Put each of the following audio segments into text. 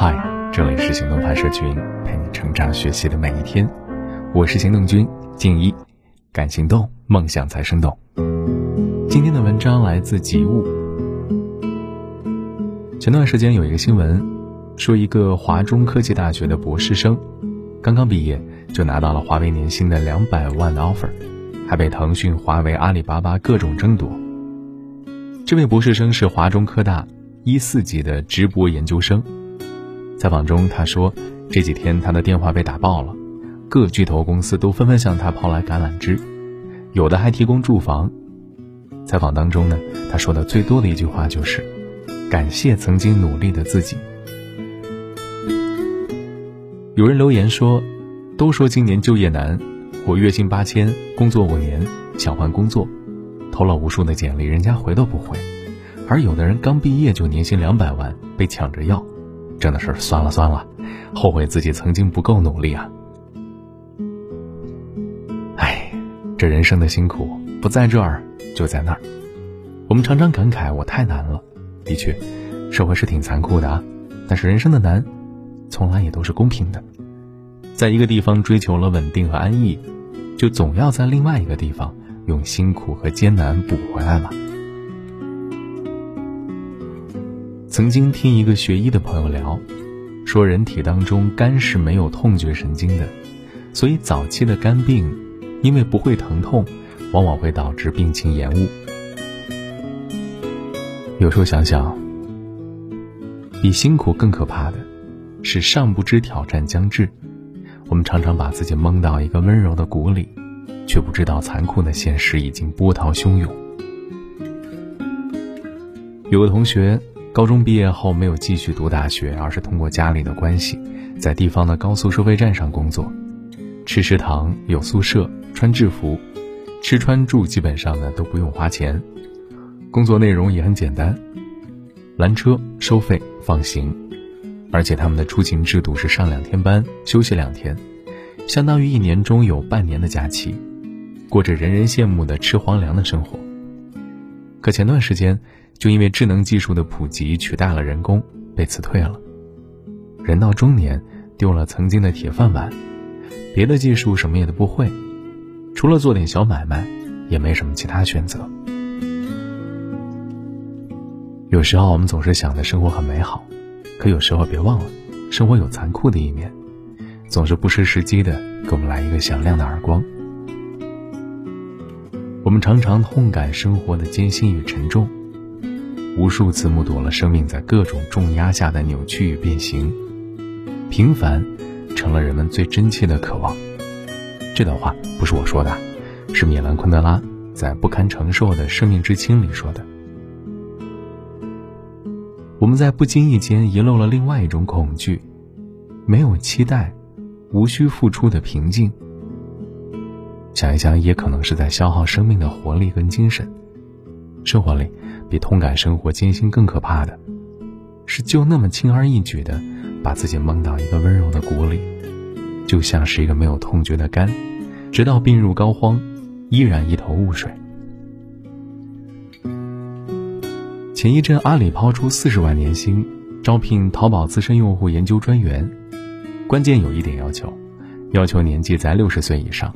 嗨，这里是行动派社群，陪你成长学习的每一天。我是行动君静一，敢行动，梦想才生动。今天的文章来自吉物。前段时间有一个新闻，说一个华中科技大学的博士生，刚刚毕业就拿到了华为年薪的两百万的 offer，还被腾讯、华为、阿里巴巴各种争夺。这位博士生是华中科大一四级的直博研究生。采访中，他说：“这几天他的电话被打爆了，各巨头公司都纷纷向他抛来橄榄枝，有的还提供住房。”采访当中呢，他说的最多的一句话就是：“感谢曾经努力的自己。”有人留言说：“都说今年就业难，我月薪八千，工作五年，想换工作，投了无数的简历，人家回都不回，而有的人刚毕业就年薪两百万，被抢着要。”真的是算了算了，后悔自己曾经不够努力啊！哎，这人生的辛苦不在这儿就在那儿。我们常常感慨我太难了，的确，社会是挺残酷的啊。但是人生的难，从来也都是公平的。在一个地方追求了稳定和安逸，就总要在另外一个地方用辛苦和艰难补回来嘛。曾经听一个学医的朋友聊，说人体当中肝是没有痛觉神经的，所以早期的肝病，因为不会疼痛，往往会导致病情延误。有时候想想，比辛苦更可怕的，是尚不知挑战将至。我们常常把自己蒙到一个温柔的谷里，却不知道残酷的现实已经波涛汹涌。有个同学。高中毕业后没有继续读大学，而是通过家里的关系，在地方的高速收费站上工作，吃食堂有宿舍，穿制服，吃穿住基本上呢都不用花钱，工作内容也很简单，拦车收费放行，而且他们的出勤制度是上两天班休息两天，相当于一年中有半年的假期，过着人人羡慕的吃皇粮的生活。可前段时间。就因为智能技术的普及取代了人工，被辞退了。人到中年，丢了曾经的铁饭碗，别的技术什么也都不会，除了做点小买卖，也没什么其他选择。有时候我们总是想着生活很美好，可有时候别忘了，生活有残酷的一面，总是不失时机的给我们来一个响亮的耳光。我们常常痛感生活的艰辛与沉重。无数次目睹了生命在各种重压下的扭曲与变形，平凡成了人们最真切的渴望。这段话不是我说的，是米兰昆德拉在《不堪承受的生命之轻》里说的。我们在不经意间遗漏了另外一种恐惧：没有期待、无需付出的平静。想一想，也可能是在消耗生命的活力跟精神。生活里，比痛感生活艰辛更可怕的，是就那么轻而易举的把自己蒙到一个温柔的谷里，就像是一个没有痛觉的肝，直到病入膏肓，依然一头雾水。前一阵，阿里抛出四十万年薪招聘淘宝资深用户研究专员，关键有一点要求，要求年纪在六十岁以上。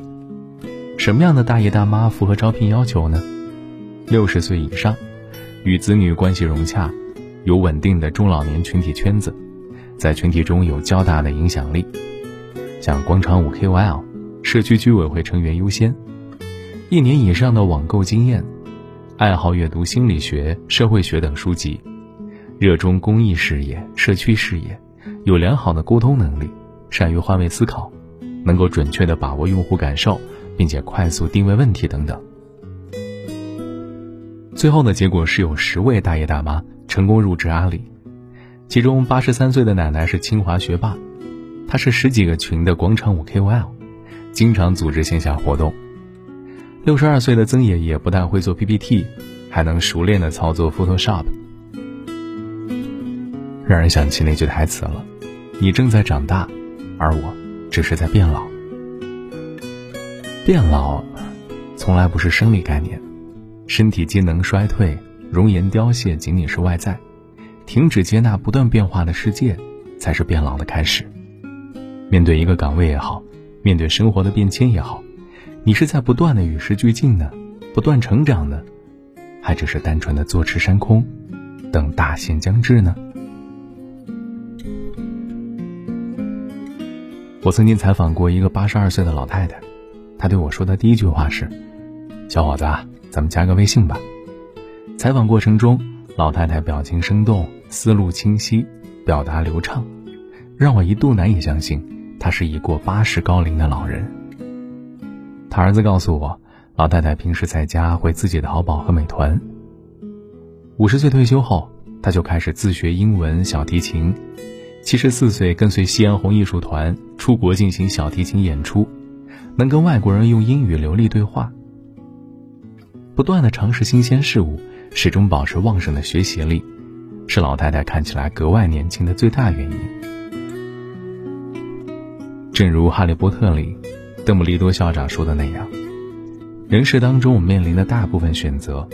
什么样的大爷大妈符合招聘要求呢？六十岁以上，与子女关系融洽，有稳定的中老年群体圈子，在群体中有较大的影响力，像广场舞 KOL、社区居委会成员优先，一年以上的网购经验，爱好阅读心理学、社会学等书籍，热衷公益事业、社区事业，有良好的沟通能力，善于换位思考，能够准确地把握用户感受，并且快速定位问题等等。最后的结果是有十位大爷大妈成功入职阿里，其中八十三岁的奶奶是清华学霸，她是十几个群的广场舞 KOL，经常组织线下活动。六十二岁的曾爷爷不但会做 PPT，还能熟练的操作 Photoshop，让人想起那句台词了：“你正在长大，而我只是在变老。”变老，从来不是生理概念。身体机能衰退、容颜凋谢，仅仅是外在。停止接纳不断变化的世界，才是变老的开始。面对一个岗位也好，面对生活的变迁也好，你是在不断的与时俱进呢，不断成长呢，还只是单纯的坐吃山空，等大限将至呢？我曾经采访过一个八十二岁的老太太，她对我说的第一句话是：“小伙子，咱们加个微信吧。”采访过程中，老太太表情生动，思路清晰，表达流畅，让我一度难以相信。他是已过八十高龄的老人。他儿子告诉我，老太太平时在家会自己淘宝和美团。五十岁退休后，他就开始自学英文、小提琴。七十四岁跟随西安红艺术团出国进行小提琴演出，能跟外国人用英语流利对话。不断的尝试新鲜事物，始终保持旺盛的学习力，是老太太看起来格外年轻的最大原因。正如《哈利波特》里，邓布利多校长说的那样，人世当中我们面临的大部分选择，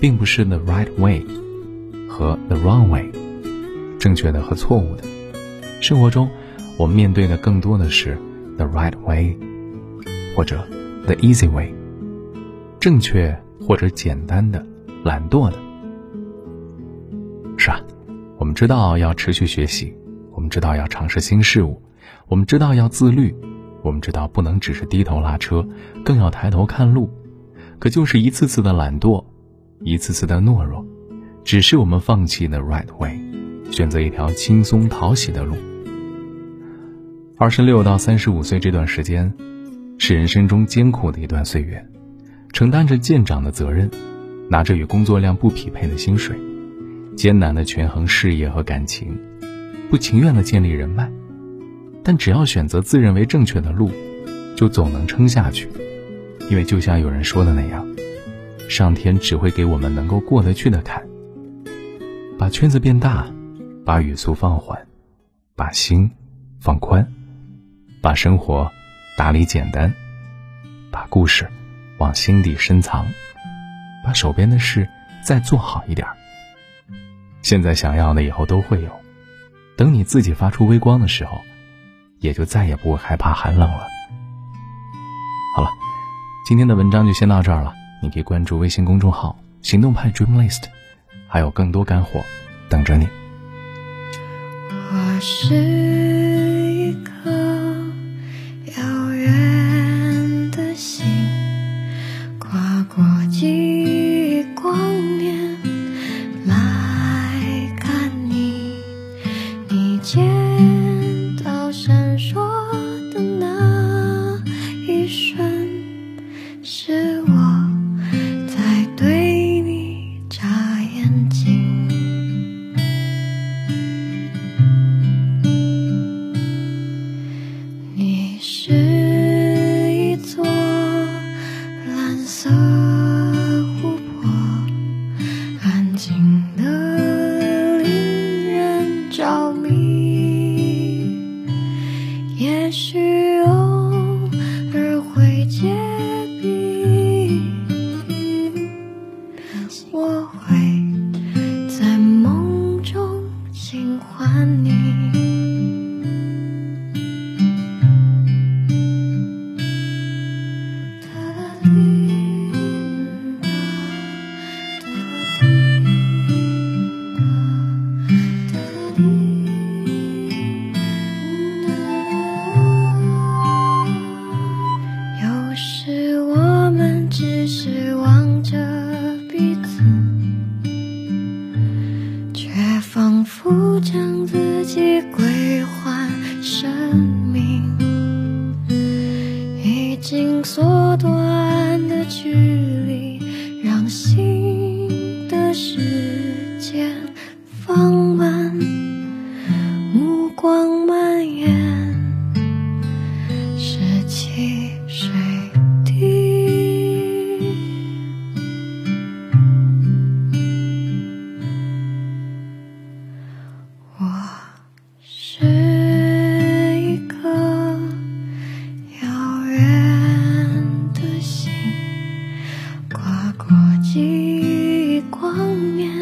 并不是 the right way 和 the wrong way，正确的和错误的。生活中，我们面对的更多的是 the right way，或者 the easy way，正确或者简单的、懒惰的。是啊，我们知道要持续学习，我们知道要尝试新事物。我们知道要自律，我们知道不能只是低头拉车，更要抬头看路。可就是一次次的懒惰，一次次的懦弱，只是我们放弃的 right way，选择一条轻松讨喜的路。二十六到三十五岁这段时间，是人生中艰苦的一段岁月，承担着舰长的责任，拿着与工作量不匹配的薪水，艰难的权衡事业和感情，不情愿的建立人脉。但只要选择自认为正确的路，就总能撑下去，因为就像有人说的那样，上天只会给我们能够过得去的坎。把圈子变大，把语速放缓，把心放宽，把生活打理简单，把故事往心底深藏，把手边的事再做好一点。现在想要的，以后都会有。等你自己发出微光的时候。也就再也不会害怕寒冷了。好了，今天的文章就先到这儿了。你可以关注微信公众号“行动派 Dream List”，还有更多干货等着你。我是一颗自己归还生命，已经缩短的距离。记忆光年。